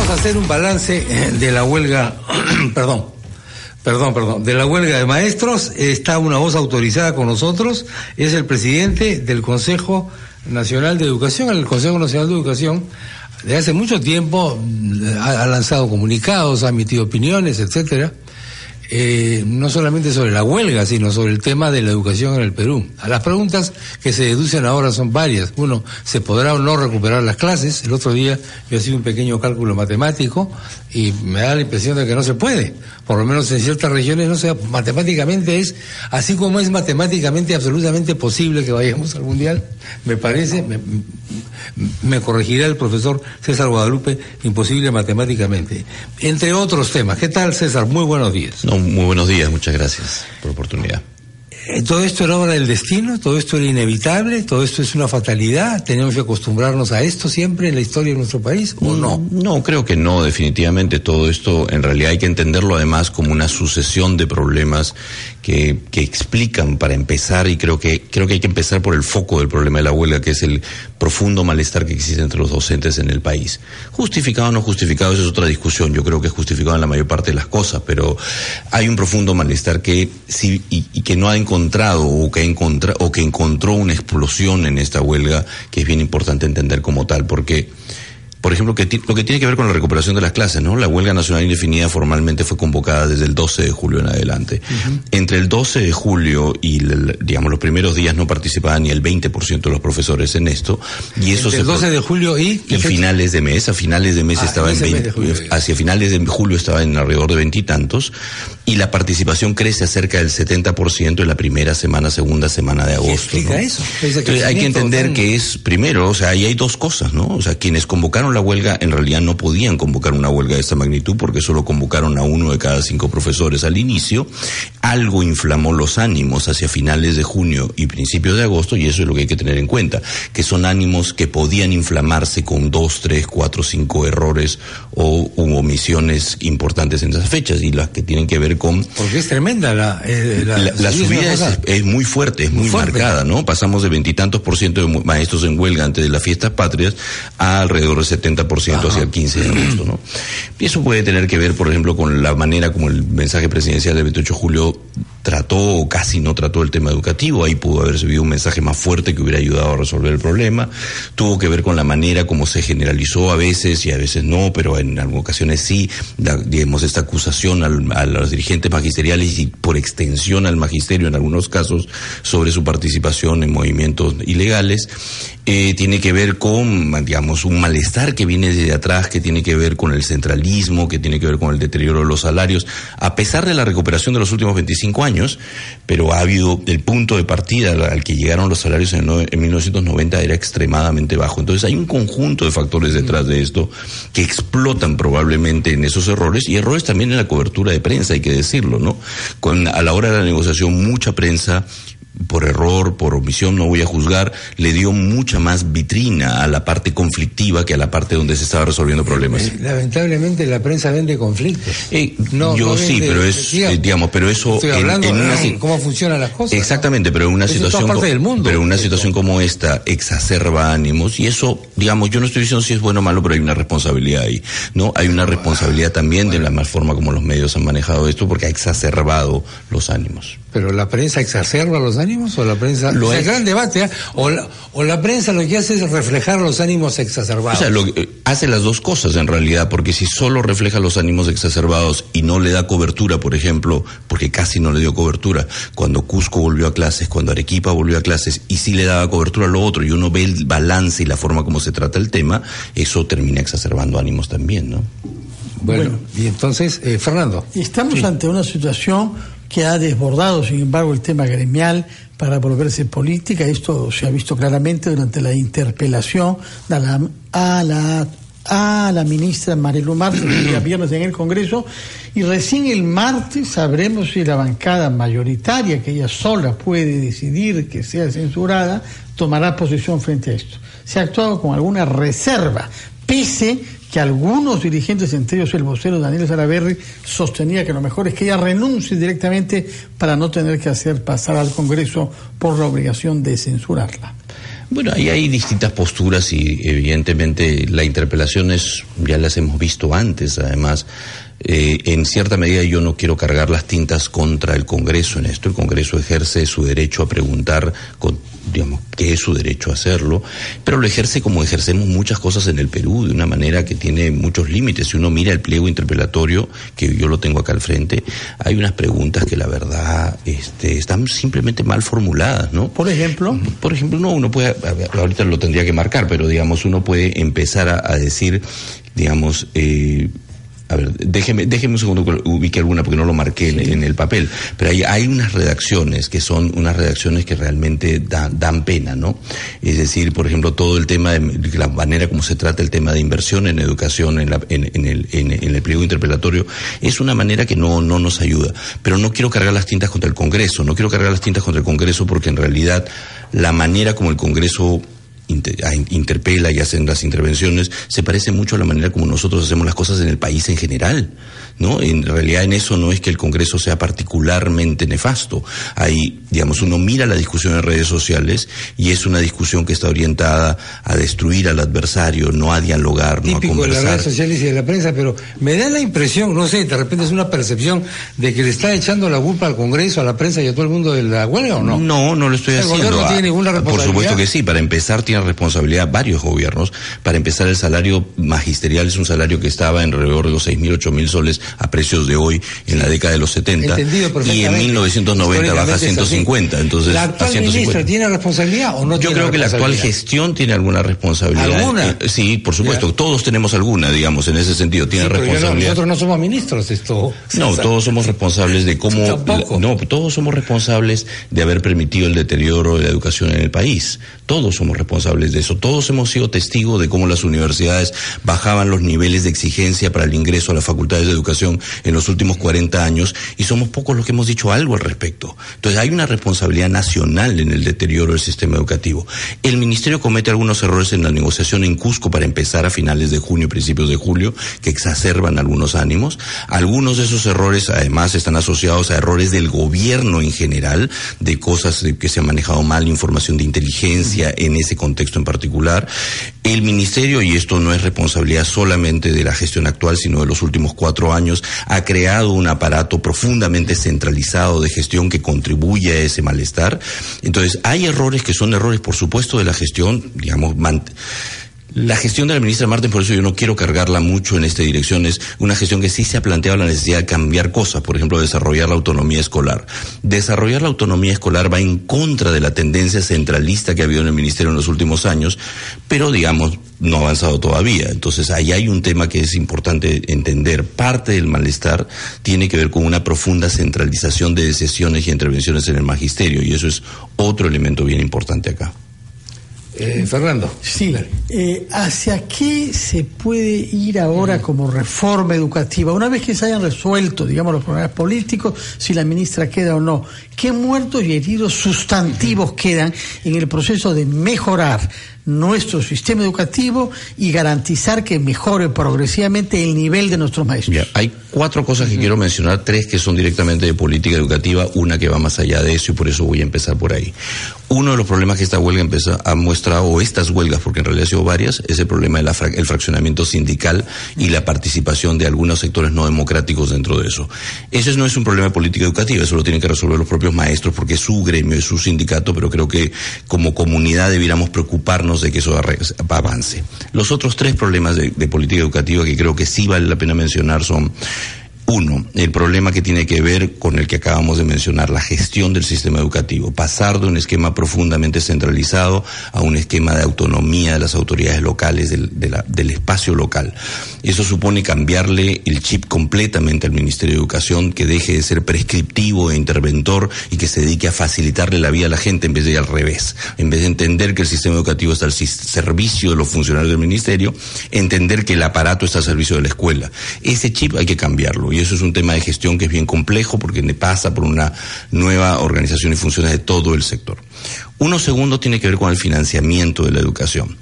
vamos a hacer un balance de la huelga, perdón, perdón, perdón, de la huelga de maestros. Está una voz autorizada con nosotros, es el presidente del Consejo Nacional de Educación, el Consejo Nacional de Educación, de hace mucho tiempo ha, lanzado comunicados, ha emitido opiniones, etcétera. Eh, no solamente sobre la huelga, sino sobre el tema de la educación en el Perú. Las preguntas que se deducen ahora son varias. Uno, ¿se podrá o no recuperar las clases? El otro día yo hacía un pequeño cálculo matemático y me da la impresión de que no se puede. Por lo menos en ciertas regiones no se matemáticamente es, así como es matemáticamente absolutamente posible que vayamos al Mundial, me parece, me, me corregirá el profesor César Guadalupe, imposible matemáticamente. Entre otros temas. ¿Qué tal, César? Muy buenos días. Muy buenos días, muchas gracias por la oportunidad. Eh, todo esto era obra del destino, todo esto era inevitable, todo esto es una fatalidad, tenemos que acostumbrarnos a esto siempre en la historia de nuestro país, ¿o no? No, creo que no, definitivamente todo esto en realidad hay que entenderlo además como una sucesión de problemas que, explican para empezar y creo que creo que hay que empezar por el foco del problema de la huelga, que es el profundo malestar que existe entre los docentes en el país. Justificado o no justificado, eso es otra discusión, yo creo que es justificado en la mayor parte de las cosas, pero hay un profundo malestar que sí y, y que no ha encontrado o que, encontra, o que encontró una explosión en esta huelga que es bien importante entender como tal, porque por ejemplo, que lo que tiene que ver con la recuperación de las clases, ¿no? La huelga nacional indefinida formalmente fue convocada desde el 12 de julio en adelante. Entre el 12 de julio y, digamos, los primeros días no participaban ni el 20% de los profesores en esto. Y eso el 12 de julio y... Y finales de mes, a finales de mes ah, estaba en 20, hacia finales de julio estaba en alrededor de veintitantos, y, la participación crece a cerca del 70% en la primera semana, segunda semana de agosto. ¿Qué eso? hay que entender que es, primero, o sea, ahí hay dos cosas, ¿no? O sea, quienes convocaron la huelga, en realidad no podían convocar una huelga de esta magnitud porque solo convocaron a uno de cada cinco profesores al inicio. Algo inflamó los ánimos hacia finales de junio y principios de agosto y eso es lo que hay que tener en cuenta, que son ánimos que podían inflamarse con dos, tres, cuatro, cinco errores o omisiones importantes en esas fechas y las que tienen que ver con... Porque es tremenda la... Eh, la, subida es, muy fuerte, es muy, marcada, ¿no? Pasamos de veintitantos por ciento de maestros en huelga antes de las fiestas patrias a alrededor de 70% hacia el 15 de agosto, ¿no? Y eso puede tener que ver, por ejemplo, con la manera como el mensaje presidencial del 28 de julio trató o casi no trató el tema educativo, ahí pudo haber servido un mensaje más fuerte que hubiera ayudado a resolver el problema, tuvo que ver con la manera como se generalizó a veces y a veces no, pero en algunas ocasiones sí, digamos, esta acusación a los dirigentes magisteriales y por extensión al magisterio en algunos casos sobre su participación en movimientos ilegales, eh, tiene que ver con, digamos, un malestar que viene desde atrás, que tiene que ver con el centralismo, que tiene que ver con el deterioro de los salarios, a pesar de la recuperación de los últimos 25 años, pero ha habido el punto de partida al que llegaron los salarios en, en 1990 era extremadamente bajo. Entonces hay un conjunto de factores detrás de esto que explotan probablemente en esos errores y errores también en la cobertura de prensa, hay que decirlo, ¿no? Con, a la hora de la negociación, mucha prensa por error, por omisión, no voy a juzgar, le dio mucha más vitrina a la parte conflictiva que a la parte donde se estaba resolviendo problemas. Eh, lamentablemente la prensa vende conflictos. Eh, no, yo sí, pero es, eh, digamos, pero eso estoy hablando en, cómo funcionan las cosas. Exactamente, pero en una situación, del mundo, pero una situación como esta exacerba ánimos y eso, digamos, yo no estoy diciendo si es bueno o malo, pero hay una responsabilidad ahí, ¿no? Hay una responsabilidad también de la más forma como los medios han manejado esto porque ha exacerbado los ánimos. Pero la prensa exacerba los ánimos o la prensa lo es el gran debate ¿eh? o, la, o la prensa lo que hace es reflejar los ánimos exacerbados. O sea, lo, hace las dos cosas en realidad, porque si solo refleja los ánimos exacerbados y no le da cobertura, por ejemplo, porque casi no le dio cobertura cuando Cusco volvió a clases, cuando Arequipa volvió a clases y sí le daba cobertura a lo otro y uno ve el balance y la forma como se trata el tema, eso termina exacerbando ánimos también, ¿no? Bueno, y entonces, eh, Fernando. Estamos ante una situación que ha desbordado, sin embargo, el tema gremial para volverse política. Esto se ha visto claramente durante la interpelación a la, a la, ministra Marilu Martes el viernes en el Congreso. Y recién el martes sabremos si la bancada mayoritaria, que ella sola puede decidir que sea censurada, tomará posición frente a esto. Se ha actuado con alguna reserva, pese que algunos dirigentes, entre ellos el vocero Daniel Salaverri, sostenía que lo mejor es que ella renuncie directamente para no tener que hacer pasar al Congreso por la obligación de censurarla. Bueno, ahí hay distintas posturas y evidentemente la interpelación es, ya las hemos visto antes, además. Eh, en cierta medida yo no quiero cargar las tintas contra el Congreso en esto. El Congreso ejerce su derecho a preguntar con digamos, que es su derecho a hacerlo, pero lo ejerce como ejercemos muchas cosas en el Perú, de una manera que tiene muchos límites. Si uno mira el pliego interpelatorio, que yo lo tengo acá al frente, hay unas preguntas que la verdad este, están simplemente mal formuladas, ¿no? Por ejemplo. Por ejemplo, no, uno puede, ahorita lo tendría que marcar, pero digamos, uno puede empezar a, a decir, digamos, eh, a ver, déjeme, déjeme un segundo que ubique alguna porque no lo marqué en, el papel, pero hay, hay unas redacciones que son unas redacciones que realmente dan pena, ¿no? Es decir, por ejemplo, todo el tema de la manera como se trata el tema de inversión en educación en, la, en, en, el, en, el pliego interpelatorio es una manera que no, no nos ayuda. Pero no quiero cargar las tintas contra el Congreso, no quiero cargar las tintas contra el Congreso porque en realidad la manera como el Congreso interpela y hacen las intervenciones, se parece mucho a la manera como nosotros hacemos las cosas en el país en general. ¿No? En realidad en eso no es que el Congreso sea particularmente nefasto. Ahí, digamos, uno mira la discusión en redes sociales y es una discusión que está orientada a destruir al adversario, no a dialogar, no a conversar. de las redes sociales y de la prensa, pero me da la impresión, no sé, de repente es una percepción de que le está echando la culpa al Congreso, a la prensa y a todo el mundo de la huelga o no? No, no lo estoy haciendo. ¿El gobierno tiene ninguna responsabilidad? Por supuesto que sí, para empezar tiene responsabilidad varios gobiernos. Para empezar el salario magisterial es un salario que estaba en alrededor de los seis mil, ocho mil soles a precios de hoy en la década de los 70 y en 1990 baja a 150. Entonces, ¿La actual ministra tiene responsabilidad o no Yo creo que la actual gestión tiene alguna responsabilidad. ¿Alguna? Eh, sí, por supuesto. Todos tenemos alguna, digamos, en ese sentido. Tiene responsabilidad. nosotros no somos ministros, esto. No, todos somos responsables de cómo. no, todos somos responsables de haber permitido el deterioro de la educación en el país. Todos somos responsables de eso. Todos hemos sido testigos de cómo las universidades bajaban los niveles de exigencia para el ingreso a las facultades de educación en los últimos 40 años y somos pocos los que hemos dicho algo al respecto. Entonces hay una responsabilidad nacional en el deterioro del sistema educativo. El Ministerio comete algunos errores en la negociación en Cusco para empezar a finales de junio, principios de julio, que exacerban algunos ánimos. Algunos de esos errores además están asociados a errores del gobierno en general, de cosas que se han manejado mal, información de inteligencia en ese contexto en particular. El Ministerio, y esto no es responsabilidad solamente de la gestión actual, sino de los últimos cuatro años, ha creado un aparato profundamente centralizado de gestión que contribuye a ese malestar. Entonces, hay errores que son errores, por supuesto, de la gestión, digamos, la gestión de la ministra Martín, por eso yo no quiero cargarla mucho en esta dirección, es una gestión que sí se ha planteado la necesidad de cambiar cosas, por ejemplo, desarrollar la autonomía escolar. Desarrollar la autonomía escolar va en contra de la tendencia centralista que ha habido en el ministerio en los últimos años, pero digamos, no ha avanzado todavía. Entonces, ahí hay un tema que es importante entender. Parte del malestar tiene que ver con una profunda centralización de decisiones y intervenciones en el magisterio, y eso es otro elemento bien importante acá. Eh, Fernando. Sí. Eh, ¿Hacia qué se puede ir ahora como reforma educativa? Una vez que se hayan resuelto, digamos, los problemas políticos, si la ministra queda o no, ¿qué muertos y heridos sustantivos quedan en el proceso de mejorar nuestro sistema educativo y garantizar que mejore progresivamente el nivel de nuestros maestros. hay cuatro cosas que quiero mencionar, tres que son directamente de política educativa, una que va más allá de eso y por eso voy a empezar por ahí. Uno de los problemas que esta huelga empieza a mostrar, o estas huelgas, porque en realidad ha sido varias, es el problema del el fraccionamiento sindical y la participación de algunos sectores no democráticos dentro de eso. Ese no es un problema de política educativa, eso lo tienen que resolver los propios maestros porque es su gremio, es su sindicato, pero creo que como comunidad debiéramos preocuparnos de que eso avance. Los otros tres problemas de, política educativa que creo que sí vale la pena mencionar son uno, el problema que tiene que ver con el que acabamos de mencionar, la gestión del sistema educativo, pasar de un esquema profundamente centralizado a un esquema de autonomía de las autoridades locales, del, del espacio local. Eso supone cambiarle el chip completamente al Ministerio de Educación, que deje de ser prescriptivo e interventor y que se dedique a facilitarle la vida a la gente en vez de ir al revés. En vez de entender que el sistema educativo está al servicio de los funcionarios del Ministerio, entender que el aparato está al servicio de la escuela. Ese chip hay que cambiarlo eso es un tema de gestión que es bien complejo porque pasa por una nueva organización y funciones de todo el sector. Uno segundo tiene que ver con el financiamiento de la educación.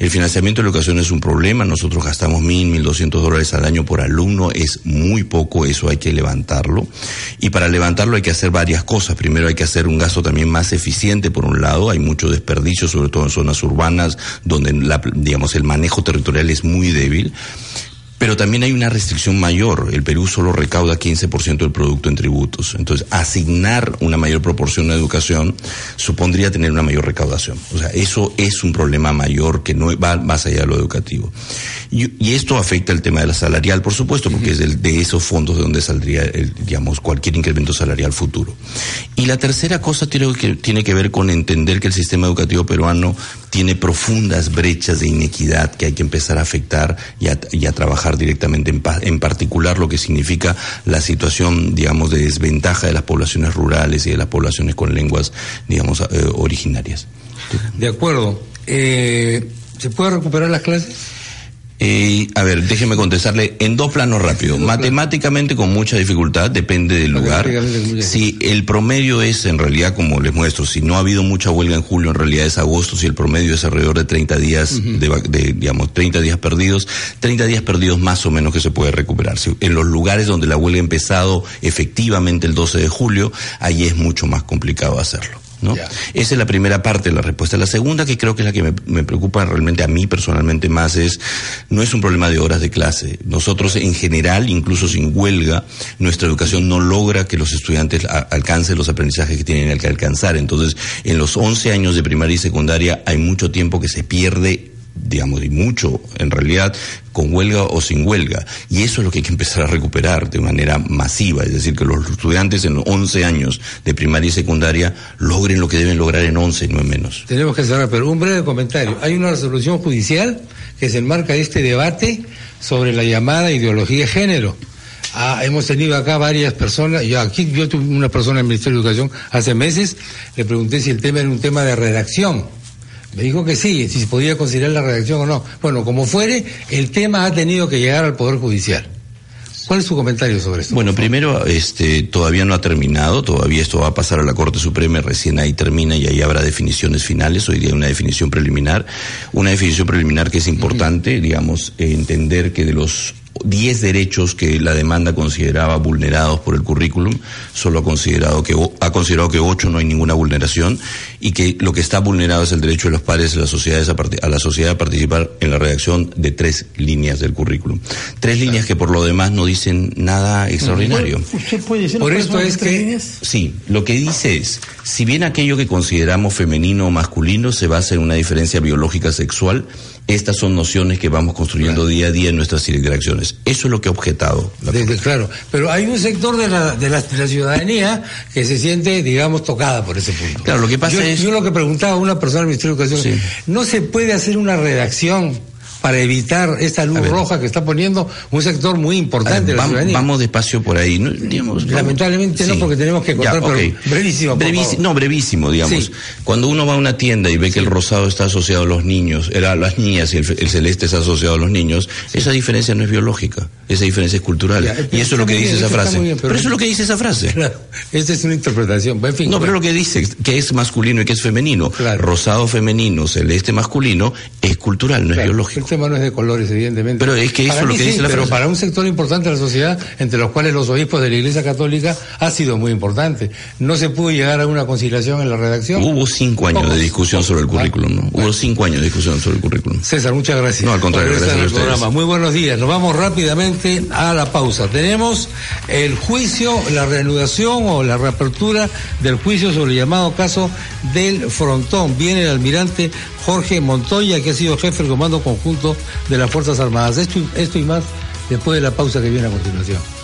El financiamiento de la educación es un problema, nosotros gastamos mil, mil doscientos dólares al año por alumno, es muy poco, eso hay que levantarlo. Y para levantarlo hay que hacer varias cosas. Primero hay que hacer un gasto también más eficiente, por un lado, hay mucho desperdicio, sobre todo en zonas urbanas, donde la, digamos el manejo territorial es muy débil. Pero también hay una restricción mayor. El Perú solo recauda 15% del producto en tributos. Entonces, asignar una mayor proporción a educación supondría tener una mayor recaudación. O sea, eso es un problema mayor que no va más allá de lo educativo. Y, esto afecta el tema de la salarial, por supuesto, porque es de, esos fondos de donde saldría, el, digamos, cualquier incremento salarial futuro. Y la tercera cosa tiene que, tiene que ver con entender que el sistema educativo peruano tiene profundas brechas de inequidad que hay que empezar a afectar y a, trabajar directamente, en, en, particular lo que significa la situación, digamos, de desventaja de las poblaciones rurales y de las poblaciones con lenguas, digamos, eh, originarias. De acuerdo. Eh, ¿Se puede recuperar las clases? Eh, a ver, déjeme contestarle en dos planos rápidos. Matemáticamente con mucha dificultad, depende del lugar. Si el promedio es en realidad, como les muestro, si no ha habido mucha huelga en julio, en realidad es agosto, si el promedio es alrededor de 30 días, de, digamos, 30 días perdidos, 30 días perdidos más o menos que se puede recuperar. en los lugares donde la huelga ha empezado efectivamente el 12 de julio, ahí es mucho más complicado hacerlo. Esa es la primera parte de la respuesta. La segunda, que creo que es la que me, preocupa realmente a mí personalmente más, es, no es un problema de horas de clase. Nosotros en general, incluso sin huelga, nuestra educación no logra que los estudiantes alcancen los aprendizajes que tienen que alcanzar. Entonces, en los 11 años de primaria y secundaria hay mucho tiempo que se pierde digamos, y mucho en realidad, con huelga o sin huelga. Y eso es lo que hay que empezar a recuperar de manera masiva, es decir, que los estudiantes en 11 años de primaria y secundaria logren lo que deben lograr en 11, no en menos. Tenemos que cerrar, pero un breve comentario. Hay una resolución judicial que se enmarca este debate sobre la llamada ideología de género. Ah, hemos tenido acá varias personas, yo aquí yo tuve una persona en el Ministerio de Educación hace meses, le pregunté si el tema era un tema de redacción me dijo que sí, si se podía considerar la redacción o no. Bueno, como fuere, el tema ha tenido que llegar al Poder Judicial. ¿Cuál es su comentario sobre esto? Bueno, primero, este, todavía no ha terminado, todavía esto va a pasar a la Corte Suprema, recién ahí termina y ahí habrá definiciones finales, hoy día una definición preliminar, una definición preliminar que es importante, digamos, entender que de los 10 derechos que la demanda consideraba vulnerados por el currículum, solo ha considerado que ha considerado que 8 no hay ninguna vulneración y que lo que está vulnerado es el derecho de los padres de las sociedades a, a la sociedad a participar en la redacción de tres líneas del currículum. Tres líneas que por lo demás no dicen nada extraordinario. por esto es que sí, lo que dice es, si bien aquello que consideramos femenino o masculino se basa en una diferencia biológica sexual, estas son nociones que vamos construyendo día a día en nuestras interacciones. Eso es lo que ha objetado. claro, pero hay un sector de la, de, la, ciudadanía que se siente, digamos, tocada por ese punto. Claro, lo que pasa es... Yo lo que preguntaba a una persona del Ministerio de Educación, ¿no se puede hacer una redacción para evitar esta luz roja que está poniendo un sector muy importante de la vamos, vamos despacio por ahí. ¿no? Lamentablemente no, porque tenemos que contar, brevísimo. no, brevísimo, digamos. Cuando uno va a una tienda y ve que el rosado está asociado a los niños, era las niñas y el, celeste está asociado a los niños, esa diferencia no es biológica, esa diferencia es cultural. y eso es lo que dice esa frase. pero, eso es lo que dice esa frase. Claro, esa es una interpretación. no, pero lo que dice que es masculino y que es femenino. Rosado femenino, celeste masculino, es cultural, no es biológico tema no es de colores, evidentemente. Pero es que eso es lo que dice la Pero para un sector importante de la sociedad, entre los cuales los obispos de la Iglesia Católica, ha sido muy importante. No se pudo llegar a una conciliación en la redacción. Hubo cinco años de discusión sobre el currículum, ¿no? Hubo cinco años de discusión sobre el currículum. César, muchas gracias. No, al contrario, gracias programa. Muy buenos días. Nos vamos rápidamente a la pausa. Tenemos el juicio, la reanudación o la reapertura del juicio sobre el llamado caso del frontón. Viene el almirante Jorge Montoya, que ha sido jefe del Comando Conjunto de las Fuerzas Armadas. Esto, y más después de la pausa que viene a continuación.